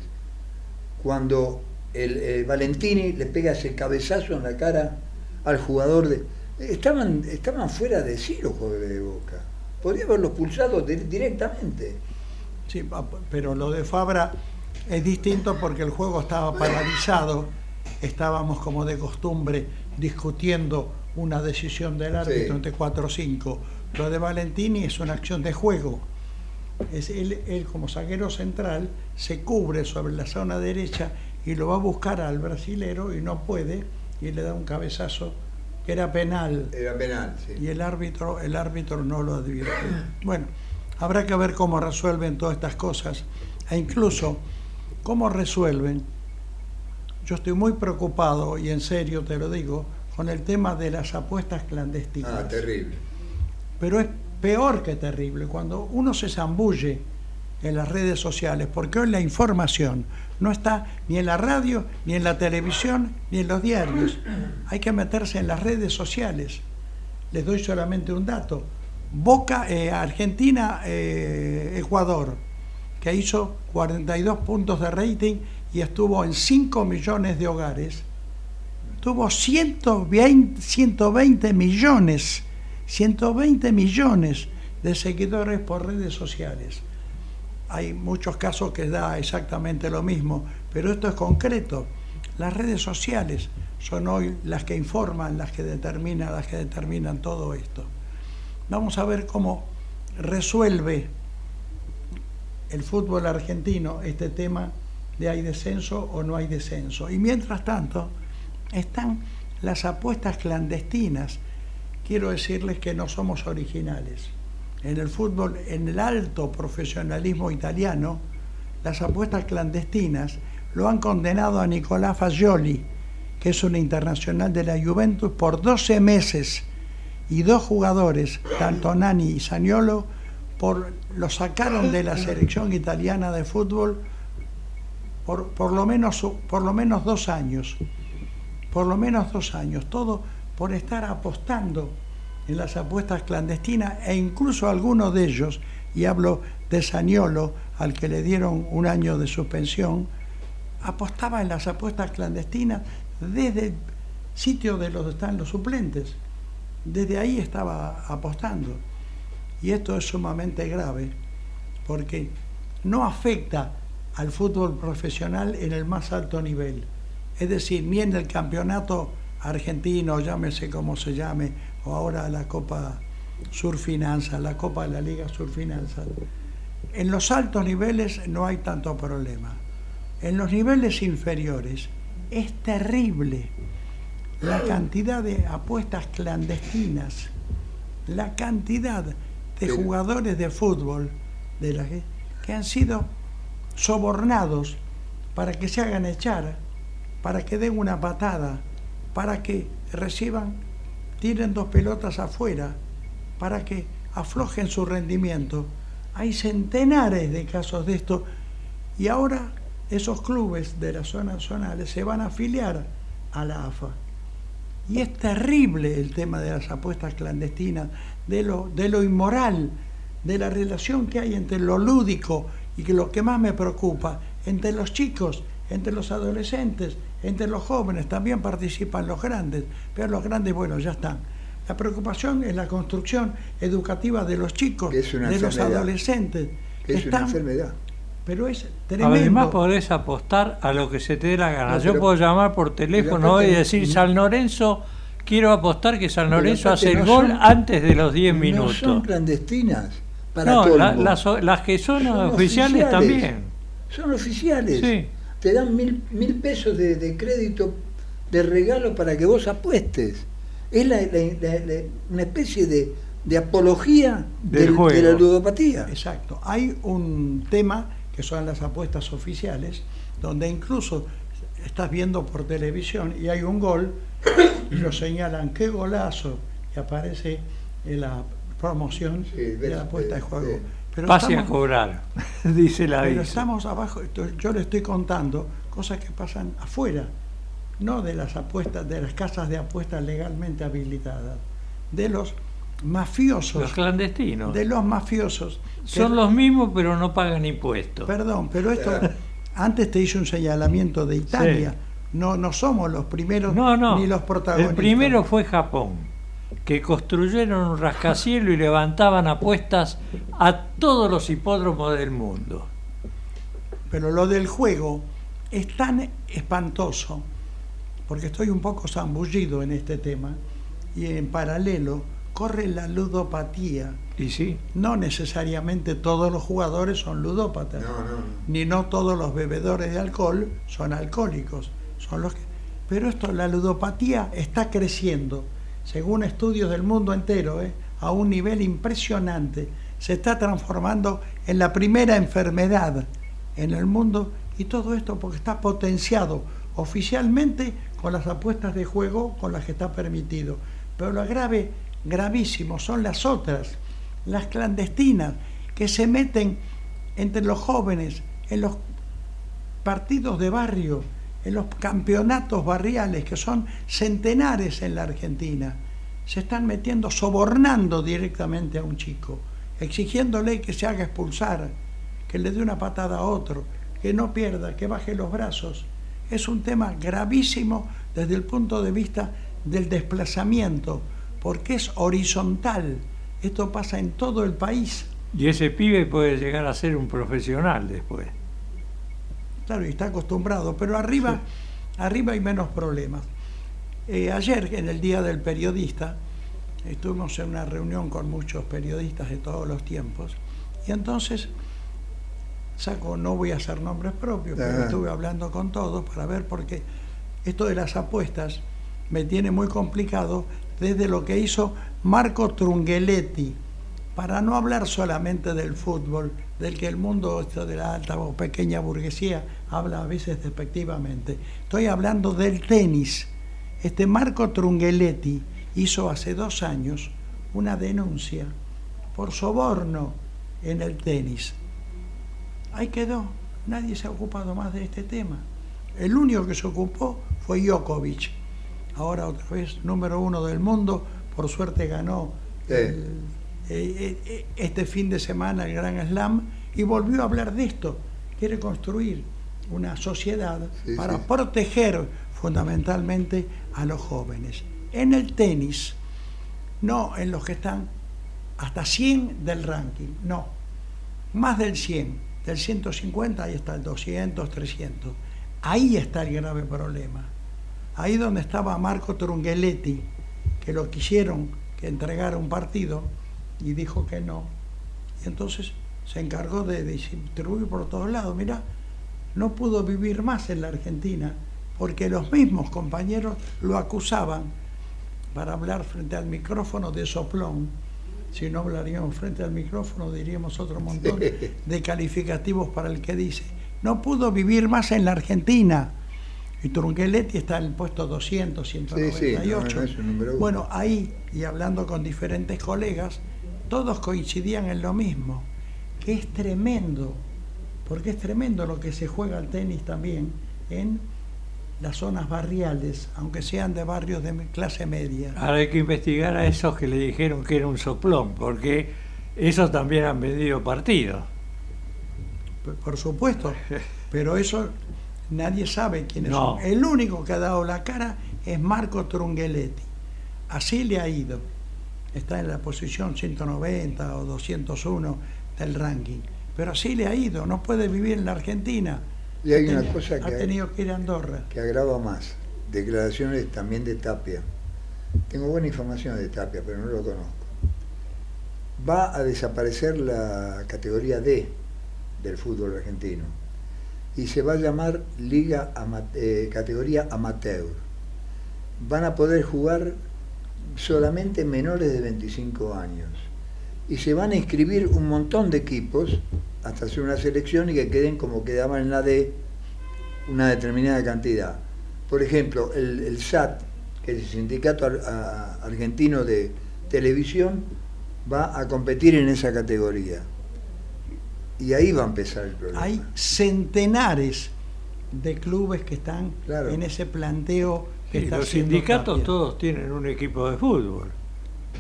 Cuando el, eh, Valentini le pega ese cabezazo en la cara al jugador de. Estaban, estaban fuera de sí los jugadores de Boca. Podría haberlos pulsado di- directamente. Sí, pero lo de Fabra es distinto porque el juego estaba paralizado. Estábamos como de costumbre discutiendo una decisión del árbitro Sí. entre 4 o 5. Lo de Valentini es una acción de juego. Es él, él como zaguero central se cubre sobre la zona derecha y lo va a buscar al brasilero y no puede y le da un cabezazo que era penal Era penal, sí. y el árbitro, el árbitro no lo advierte. Bueno, habrá que ver cómo resuelven todas estas cosas e incluso cómo resuelven. Yo estoy muy preocupado y en serio te lo digo con el tema de las apuestas clandestinas. Ah, terrible. Pero es peor que terrible cuando uno se zambulle en las redes sociales, porque hoy la información no está ni en la radio, ni en la televisión, ni en los diarios. Hay que meterse en las redes sociales. Les doy solamente un dato. Boca, eh, Argentina, eh, Ecuador, que hizo 42 puntos de rating y estuvo en 5 millones de hogares, tuvo 120, 120 millones, 120 millones de seguidores por redes sociales. Hay muchos casos que da exactamente lo mismo, pero esto es concreto. Las redes sociales son hoy las que informan, las que determinan, las que determinan todo esto. Vamos a ver cómo resuelve el fútbol argentino este tema de hay descenso o no hay descenso. Y mientras tanto, están las apuestas clandestinas. Quiero decirles que no somos originales. En el fútbol, en el alto profesionalismo italiano, las apuestas clandestinas lo han condenado a Nicolás Fagioli, que es un internacional de la Juventus, por 12 meses y dos jugadores, tanto Nani y Saniolo, lo sacaron de la selección italiana de fútbol por, por, lo menos, por lo menos dos años. Por lo menos dos años. Todo por estar apostando en las apuestas clandestinas e incluso algunos de ellos, y hablo de Saniolo, al que le dieron un año de suspensión, apostaba en las apuestas clandestinas desde el sitio de los están los suplentes. Desde ahí estaba apostando. Y esto es sumamente grave porque no afecta al fútbol profesional en el más alto nivel. Es decir, ni en el campeonato argentino, llámese como se llame, o ahora la Copa Surfinanza, la Copa de la Liga Surfinanza. En los altos niveles no hay tanto problema. En los niveles inferiores es terrible la cantidad de apuestas clandestinas, la cantidad de jugadores de fútbol de la que, que han sido sobornados para que se hagan echar, para que den una patada, para que reciban, tiren dos pelotas afuera, para que aflojen su rendimiento. Hay centenares de casos de esto y ahora esos clubes de las zonas zonales se van a afiliar a la AFA. Y es terrible el tema de las apuestas clandestinas, de lo, de lo inmoral, de la relación que hay entre lo lúdico y que lo que más me preocupa, entre los chicos, entre los adolescentes, entre los jóvenes, también participan los grandes, pero los grandes, bueno, ya están. La preocupación es la construcción educativa de los chicos, Que es una de los adolescentes. Que es una enfermedad. Pero es tremendo. Además podés apostar a lo que se te dé la gana. No, Yo puedo llamar por teléfono hoy y decir San Lorenzo, quiero apostar que San Lorenzo hace el no gol son- antes de los 10 No minutos. son clandestinas. Para No, la- las, las que son, Son oficiales, también. Son oficiales. Sí. Te dan mil, mil pesos de, de crédito de regalo para que vos apuestes. Es la- la- la- la- una especie de, de apología Del del- juego. de la ludopatía. Exacto. Hay un tema que son las apuestas oficiales, donde incluso estás viendo por televisión y hay un gol y lo señalan, qué golazo, y aparece en la promoción Sí, de la apuesta de juego. Pero Pase a cobrar, dice la pero dice. estamos abajo, esto- yo le estoy contando cosas que pasan afuera, no de las apuestas, de las casas de apuestas legalmente habilitadas, de los mafiosos, Los clandestinos. de los mafiosos. que- Son los mismos, pero no pagan impuestos. Perdón, pero esto, antes te hice un señalamiento de Italia, no, no somos los primeros No, no. ni los protagonistas. El primero fue Japón, que construyeron un rascacielos y levantaban apuestas a todos los hipódromos del mundo. Pero lo del juego es tan espantoso, porque estoy un poco zambullido en este tema, y en paralelo corre la ludopatía. Y sí, No necesariamente todos los jugadores son ludópatas, No, no, no. ni no todos los bebedores de alcohol son alcohólicos. Son los que... Pero esto, la ludopatía está creciendo, según estudios del mundo entero, ¿eh? a un nivel impresionante. Se está transformando en la primera enfermedad en el mundo y todo esto porque está potenciado oficialmente con las apuestas de juego con las que está permitido. Pero lo grave, gravísimo, son las otras, las clandestinas, que se meten entre los jóvenes en los partidos de barrio, en los campeonatos barriales, que son centenares en la Argentina. Se están metiendo, sobornando directamente a un chico, exigiéndole que se haga expulsar, que le dé una patada a otro, que no pierda, que baje los brazos. Es un tema gravísimo desde el punto de vista del desplazamiento, porque es horizontal. Esto pasa en todo el país. y ese pibe puede llegar a ser un profesional después. Claro, y está acostumbrado, pero arriba, arriba hay menos problemas. Eh, ayer, en el Día del Periodista, estuvimos en una reunión con muchos periodistas de todos los tiempos, y entonces saco, no voy a hacer nombres propios, pero Ajá. estuve hablando con todos para ver por qué esto de las apuestas me tiene muy complicado desde lo que hizo Marco Trunghelletti, para no hablar solamente del fútbol, del que el mundo esto de la alta o pequeña burguesía habla a veces despectivamente. Estoy hablando del tenis. Este Marco Trunghelletti hizo hace dos años una denuncia por soborno en el tenis. Ahí quedó. Nadie se ha ocupado más de este tema. El único que se ocupó fue Djokovic. Ahora otra vez número uno del mundo. Por suerte ganó Sí. el- eh, eh, este fin de semana el Gran Slam y volvió a hablar de esto. Quiere construir una sociedad Sí, para sí. proteger fundamentalmente a los jóvenes. En el tenis, no en los que están hasta 100 del ranking, no, más del 100, del 150 ahí está el 200, 300. Ahí está el grave problema. Ahí donde estaba Marco Trunghelletti, que lo quisieron que entregara un partido y dijo que no. Y entonces se encargó de distribuir por todos lados. Mira, no pudo vivir más en la Argentina porque los mismos compañeros lo acusaban para hablar frente al micrófono de soplón. Si no hablaríamos frente al micrófono diríamos otro montón de calificativos para el que dice. No pudo vivir más en la Argentina. Y Trunqueletti está en el puesto 200, Sí, sí, 198. no, no es un número uno. Bueno, ahí, y hablando con diferentes colegas, todos coincidían en lo mismo, que es tremendo, porque es tremendo lo que se juega al tenis también en las zonas barriales, aunque sean de barrios de clase media. Ahora hay que investigar a esos que le dijeron que era un soplón, porque esos también han vendido partidos. P- Por supuesto, pero eso nadie sabe quiénes No. son. El único que ha dado la cara es Marco Trunghelletti. Así le ha ido. Está en la posición 190 o 201 del ranking. pero así le ha ido, no puede vivir en la Argentina. Y hay Ha una cosa ha que, tenido que ir a Andorra. que agrava más. Declaraciones también de Tapia. Tengo buena información de Tapia, pero no lo conozco. Va a desaparecer la categoría D del fútbol argentino y se va a llamar Liga Ama- eh, Categoría Amateur. Van a poder jugar solamente menores de 25 años y se van a inscribir un montón de equipos hasta hacer una selección y que queden como quedaban en la D una determinada cantidad. Por ejemplo, el, el SAT, que es el Sindicato Ar- a- Argentino de Televisión, va a competir en esa categoría. Y ahí va a empezar el problema. Hay centenares de clubes que están Claro. en ese planteo que los sindicatos todos tienen un equipo de fútbol.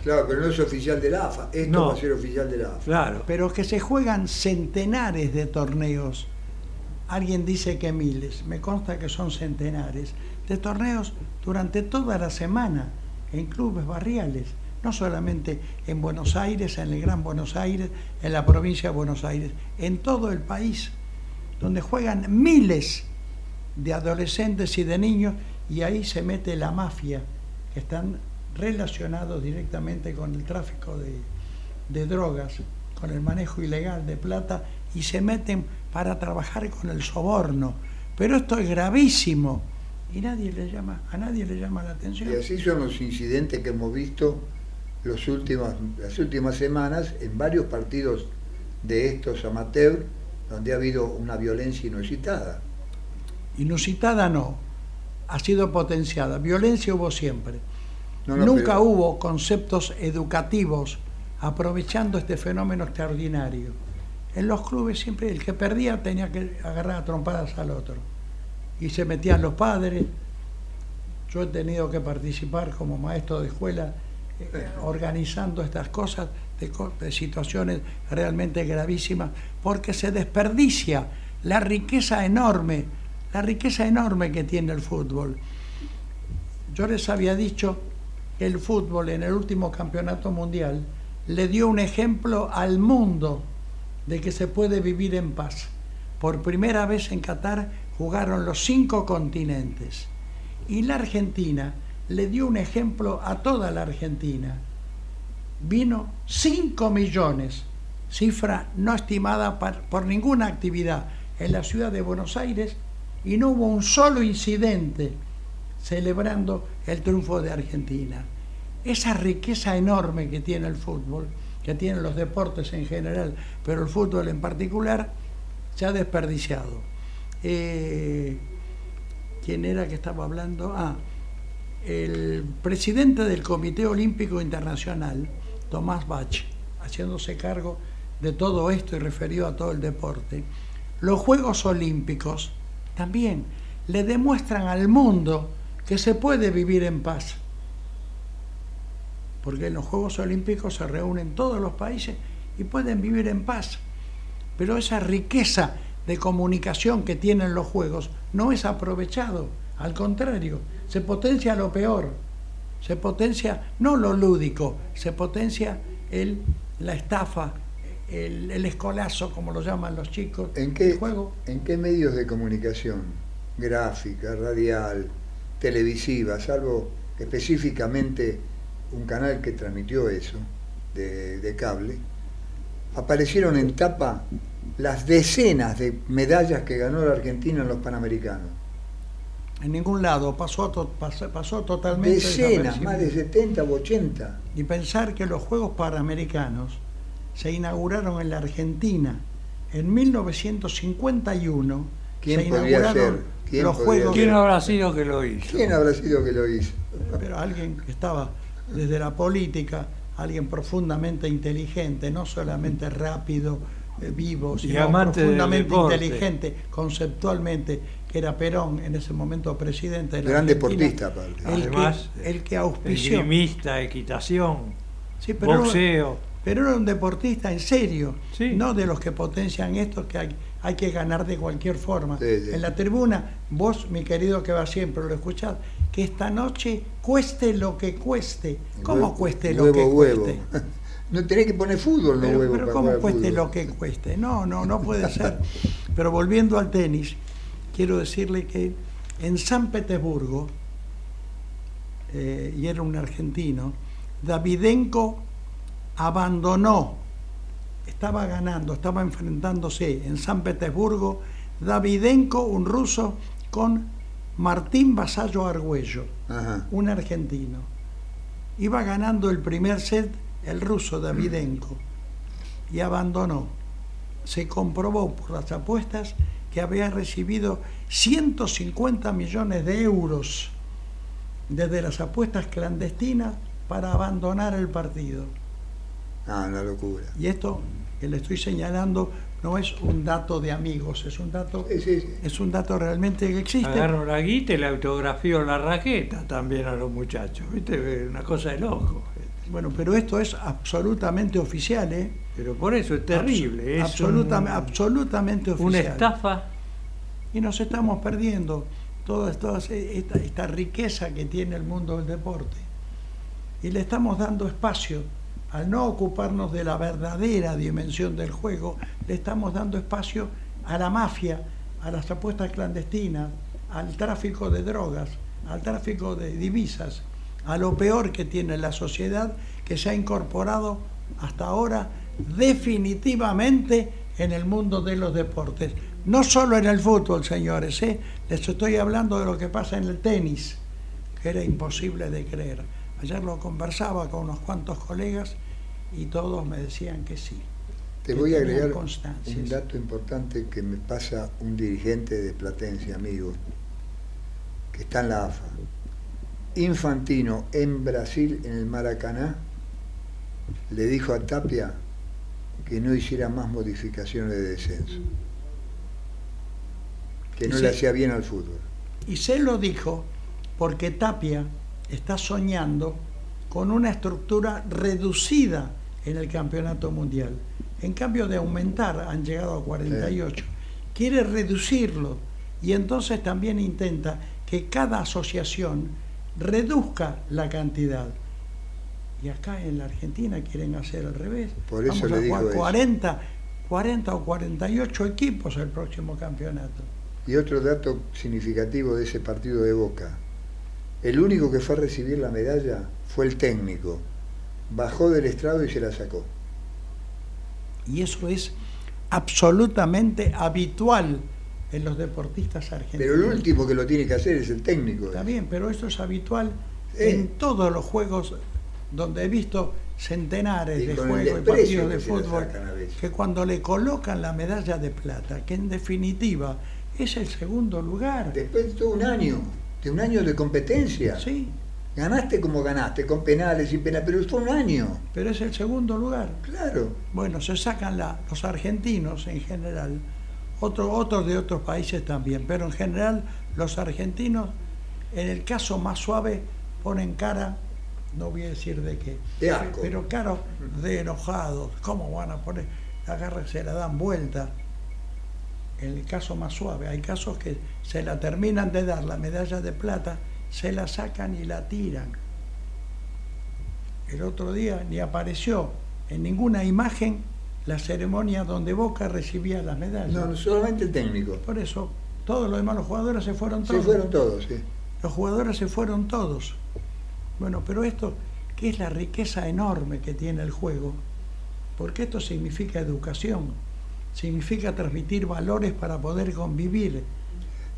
Claro, pero no es oficial de la AFA. Esto No. va a ser oficial de la AFA. Claro. Pero que se juegan centenares de torneos. Alguien dice que miles, me consta que son centenares de torneos durante toda la semana en clubes barriales, no solamente en Buenos Aires, en el Gran Buenos Aires, en la provincia de Buenos Aires, en todo el país, donde juegan miles de adolescentes y de niños y ahí se mete la mafia, que están relacionados directamente con el tráfico de, de drogas, con el manejo ilegal de plata y se meten para trabajar con el soborno. Pero esto es gravísimo y nadie le llama, a nadie le llama la atención. Y así son los incidentes que hemos visto los últimas, las últimas semanas en varios partidos de estos amateurs, donde ha habido una violencia inusitada. Inusitada no, ha sido potenciada. Violencia hubo siempre. No, no, Nunca pero- hubo conceptos educativos aprovechando este fenómeno extraordinario. En los clubes siempre el que perdía tenía que agarrar a trompadas al otro. Y se metían los padres. Yo he tenido que participar como maestro de escuela eh, organizando estas cosas de, co- de situaciones realmente gravísimas porque se desperdicia la riqueza enorme, la riqueza enorme que tiene el fútbol. Yo les había dicho que el fútbol en el último campeonato mundial le dio un ejemplo al mundo de que se puede vivir en paz. Por primera vez en Qatar jugaron los cinco continentes y la Argentina le dio un ejemplo a toda la Argentina. Vino 5 millones, cifra no estimada por ninguna actividad en la ciudad de Buenos Aires y no hubo un solo incidente celebrando el triunfo de Argentina. Esa riqueza enorme que tiene el fútbol, que tienen los deportes en general, pero el fútbol en particular, se ha desperdiciado. Eh, ¿Quién era que estaba hablando? Ah, el presidente del Comité Olímpico Internacional, Tomás Bach, haciéndose cargo de todo esto y referido a todo el deporte. Los Juegos Olímpicos también le demuestran al mundo que se puede vivir en paz. Porque en los Juegos Olímpicos se reúnen todos los países y pueden vivir en paz. Pero esa riqueza de comunicación que tienen los Juegos no es aprovechado. Al contrario, se potencia lo peor. Se potencia no lo lúdico, se potencia el, la estafa, el, el escolazo, como lo llaman los chicos. ¿En qué, el juego. ¿En qué medios de comunicación? Gráfica, radial, televisiva, salvo específicamente un canal que transmitió eso, de, de cable, aparecieron en tapa las decenas de medallas que ganó la Argentina en los Panamericanos. En ningún lado, pasó, to- pasó, pasó totalmente. Decenas, más de 70 o 80. Y pensar que los Juegos Panamericanos se inauguraron en la Argentina en 1951. ¿Quién se inauguraron ser? ¿Quién los Juegos. ¿Quién habrá sido que lo hizo? ¿Quién habrá sido que lo hizo? Pero alguien que estaba desde la política, alguien profundamente inteligente, no solamente rápido, eh, vivo, sino amante del profundamente deporte. inteligente conceptualmente, que era Perón en ese momento presidente de la Gran Argentina, deportista, aparte. El Además, que, el que auspició. Esgrimista, equitación, Sí, pero era- boxeo. Pero era un deportista en serio, Sí. no de los que potencian esto que hay, hay que ganar de cualquier forma. Sí, sí. En la tribuna, vos, mi querido que va siempre, lo escuchás, que esta noche cueste lo que cueste. ¿Cómo Huevo- cueste lo huevo, que huevo. cueste? No tenés que poner fútbol, no Pero, huevos. pero para ¿cómo cueste fútbol. lo que cueste? No, no, no puede ser. Pero volviendo al tenis, quiero decirle que en San Petersburgo, eh, y era un argentino, Davidenko abandonó, estaba ganando, estaba enfrentándose en San Petersburgo, Davidenko, un ruso, con Martín Vasallo Argüello, Ajá. un argentino. Iba ganando el primer set el ruso Davidenko y abandonó. Se comprobó por las apuestas que había recibido 150 millones de euros desde las apuestas clandestinas para abandonar el partido. Ah, una locura. Y esto que le estoy señalando no es un dato de amigos, es un dato, Sí, sí, sí. es un dato realmente que existe. Agarro la guita y le autografió la raqueta también a los muchachos. ¿Viste? Una cosa de loco. Bueno, pero esto es absolutamente oficial, ¿eh? Pero por eso es terrible. Es Absoluta- un- absolutamente oficial. una estafa. Y nos estamos perdiendo toda, toda esta, esta riqueza que tiene el mundo del deporte. Y le estamos dando espacio, al no ocuparnos de la verdadera dimensión del juego, le estamos dando espacio a la mafia, a las apuestas clandestinas, al tráfico de drogas, al tráfico de divisas, a lo peor que tiene la sociedad que se ha incorporado hasta ahora definitivamente en el mundo de los deportes. No solo en el fútbol, señores, ¿eh? les estoy hablando de lo que pasa en el tenis, que era imposible de creer. Ayer lo conversaba con unos cuantos colegas y todos me decían que sí. Te que voy a agregar un dato importante que me pasa un dirigente de Platense, amigo, que está en la AFA. Infantino en Brasil, en el Maracaná, le dijo a Tapia que no hiciera más modificaciones de descenso, que no le hacía bien al fútbol. Y se lo dijo porque Tapia está soñando con una estructura reducida en el campeonato mundial. En cambio de aumentar, han llegado a 48. Quiere reducirlo y entonces también intenta que cada asociación reduzca la cantidad. Y acá en la Argentina quieren hacer al revés. Por eso Vamos le a digo jugar eso. 40, 40 o 48 equipos el próximo campeonato. Y otro dato significativo de ese partido de Boca. El único que fue a recibir la medalla fue el técnico. Bajó del estrado y se la sacó. Y eso es absolutamente habitual en los deportistas argentinos. Pero el último que lo tiene que hacer es el técnico. Está bien, pero eso es habitual Sí. en todos los juegos donde he visto centenares Y de juegos y partidos de fútbol que cuando le colocan la medalla de plata, que en definitiva es el segundo lugar. Después de un año, de un año de competencia. Sí, Ganaste como ganaste, con penales, sin penales, pero fue un año. pero es el segundo lugar. Claro. Bueno, se sacan la- los argentinos en general, otro- otros de otros países también, pero en general los argentinos, en el caso más suave, ponen cara, no voy a decir de qué, De asco. pero cara de enojados. ¿Cómo van a poner? Agarran, se la dan vuelta. En el caso más suave, hay casos que se la terminan de dar la medalla de plata, se la sacan y la tiran. El otro día ni apareció en ninguna imagen la ceremonia donde Boca recibía las medallas. No, no, solamente el técnico. Por eso, todos los demás, los jugadores se fueron Se todos. fueron todos, sí. Los jugadores se fueron todos. Bueno, pero esto, que es la riqueza enorme que tiene el juego, porque esto significa educación, significa transmitir valores para poder convivir.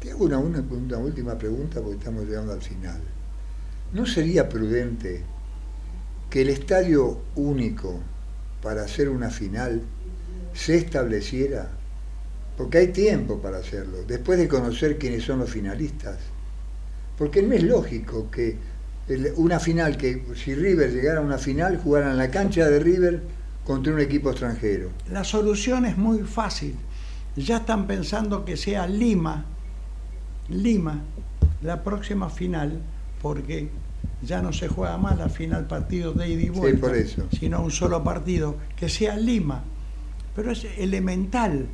Te hago una, una, última pregunta porque estamos llegando al final. ¿No sería prudente que el estadio único para hacer una final se estableciera? Porque hay tiempo para hacerlo, después de conocer quiénes son los finalistas. Porque no es lógico que una final, que si River llegara a una final, jugaran en la cancha de River contra un equipo extranjero. La solución es muy fácil. Ya están pensando que sea Lima, Lima, la próxima final, porque ya no se juega más la final partido de ida y vuelta, por eso. sino un solo partido, que sea Lima. Pero es elemental.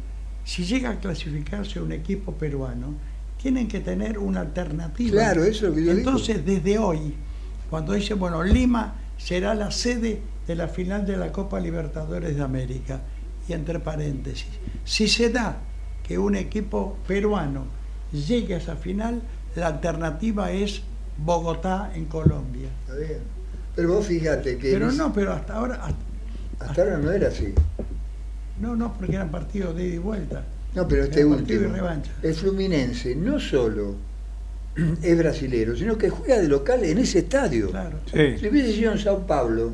Si llega a clasificarse un equipo peruano, tienen que tener una alternativa. Claro, eso es lo que yo digo. Entonces, desde hoy, cuando dice, bueno, Lima será la sede de la final de la Copa Libertadores de América. Y entre paréntesis, si se da que un equipo peruano llegue a esa final, la alternativa es Bogotá en Colombia. Está bien. Pero vos fíjate que... Pero no, pero hasta ahora... Hasta, hasta ahora no era así. No, no, porque eran partidos de ida y vuelta. No, pero este último. El Fluminense no solo es brasilero, sino que juega de local en ese estadio. Claro. Sí. Si hubiese sido en Sao Paulo,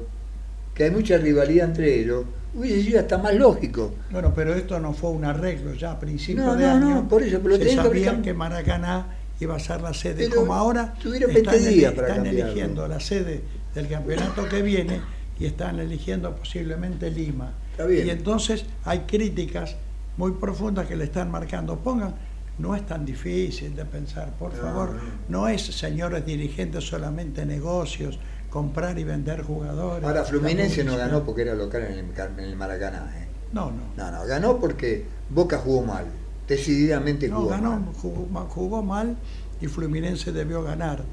que hay mucha rivalidad entre ellos, hubiese sido hasta más lógico. Bueno, pero esto no fue un arreglo ya a principios No, de no, año. no, por eso, pero se sabía que Maracaná iba a ser la sede. Pero Como ahora tuvieron están, 20 días eli- para están cambiarlo. eligiendo la sede del campeonato que viene y están eligiendo posiblemente Lima. Está bien. Y entonces hay críticas muy profundas que le están marcando. Pongan, no es tan difícil de pensar, por No, favor. no. No es, señores dirigentes, solamente negocios, comprar y vender jugadores. Ahora, Fluminense no ganó porque era local en el, en el Maracaná. ¿eh? No, no. No, no, ganó porque Boca jugó mal, decididamente No, jugó ganó, mal. jugó, jugó mal y Fluminense debió ganar.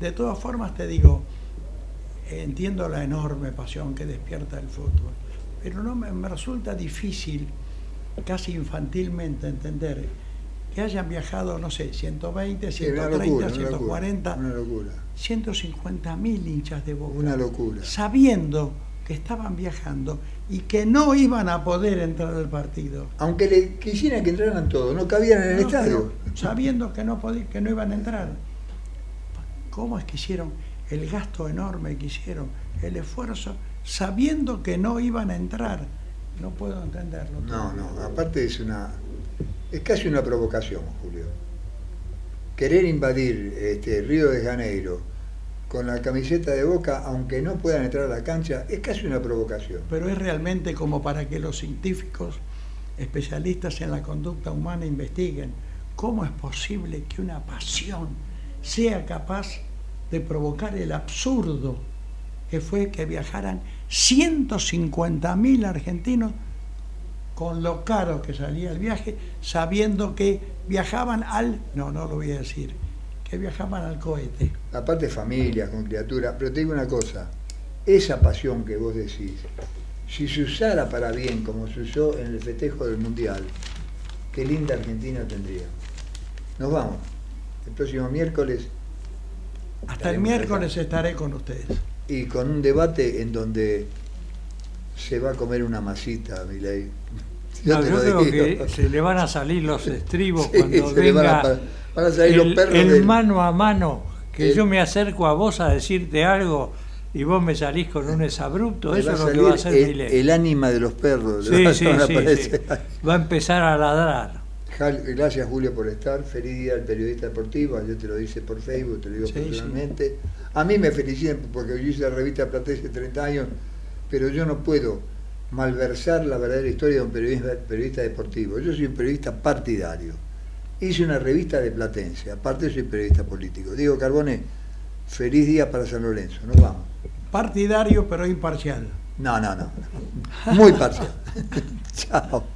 De todas formas, te digo, entiendo la enorme pasión que despierta el fútbol, pero no me, me resulta difícil, casi infantilmente, entender que hayan viajado, no sé, 120, Sí, una 130, locura, una 140, locura, una locura. 150 mil hinchas de Boca, Una locura. sabiendo que estaban viajando y que no iban a poder entrar al partido. Aunque le quisieran que entraran todos, no cabían en el No, estadio. sabiendo que no, podí- que no iban a entrar. ¿Cómo es que hicieron el gasto enorme que hicieron, el esfuerzo, sabiendo que no iban a entrar? No puedo entenderlo. No, no, aparte es una. Es casi una provocación, Julio. Querer invadir este, Río de Janeiro con la camiseta de boca, aunque no puedan entrar a la cancha, es casi una provocación. Pero es realmente como para que los científicos, especialistas en la conducta humana, investiguen cómo es posible que una pasión sea capaz de provocar el absurdo que fue que viajaran 150.000 argentinos con lo caro que salía el viaje, sabiendo que viajaban al, no, no lo voy a decir, que viajaban al cohete. Aparte familias, con criaturas, pero te digo una cosa, esa pasión que vos decís, si se usara para bien como se usó en el festejo del Mundial, qué linda Argentina tendría. Nos vamos. El próximo miércoles Hasta el miércoles estaré con ustedes. y con un debate en donde se va a comer una masita, Milei. No, te yo lo creo digo. que se le van a salir los estribos Sí, cuando le van a venga van a salir el, los perros el del- mano a mano, que El- yo me acerco a vos a decirte algo y vos me salís con un exabrupto, eso es lo que va a hacer el, el ánima de los perros. Sí, va- sí. Va a empezar a ladrar. Gracias Julio por estar. Feliz día al periodista deportivo. Yo te lo dice por Facebook, te lo digo personalmente. A mí me felicitan porque yo hice la revista Platense hace 30 años, pero yo no puedo malversar la verdadera historia de un periodista, periodista deportivo. Yo soy un periodista partidario. Hice una revista de Platense, aparte soy periodista político. Diego Carbone, feliz día para San Lorenzo. Nos vamos. Partidario pero imparcial. No, no, no. no. Muy parcial. Chao.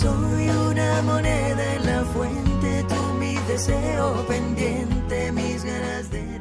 Soy una moneda en la fuente, tú mi deseo pendiente, mis ganas de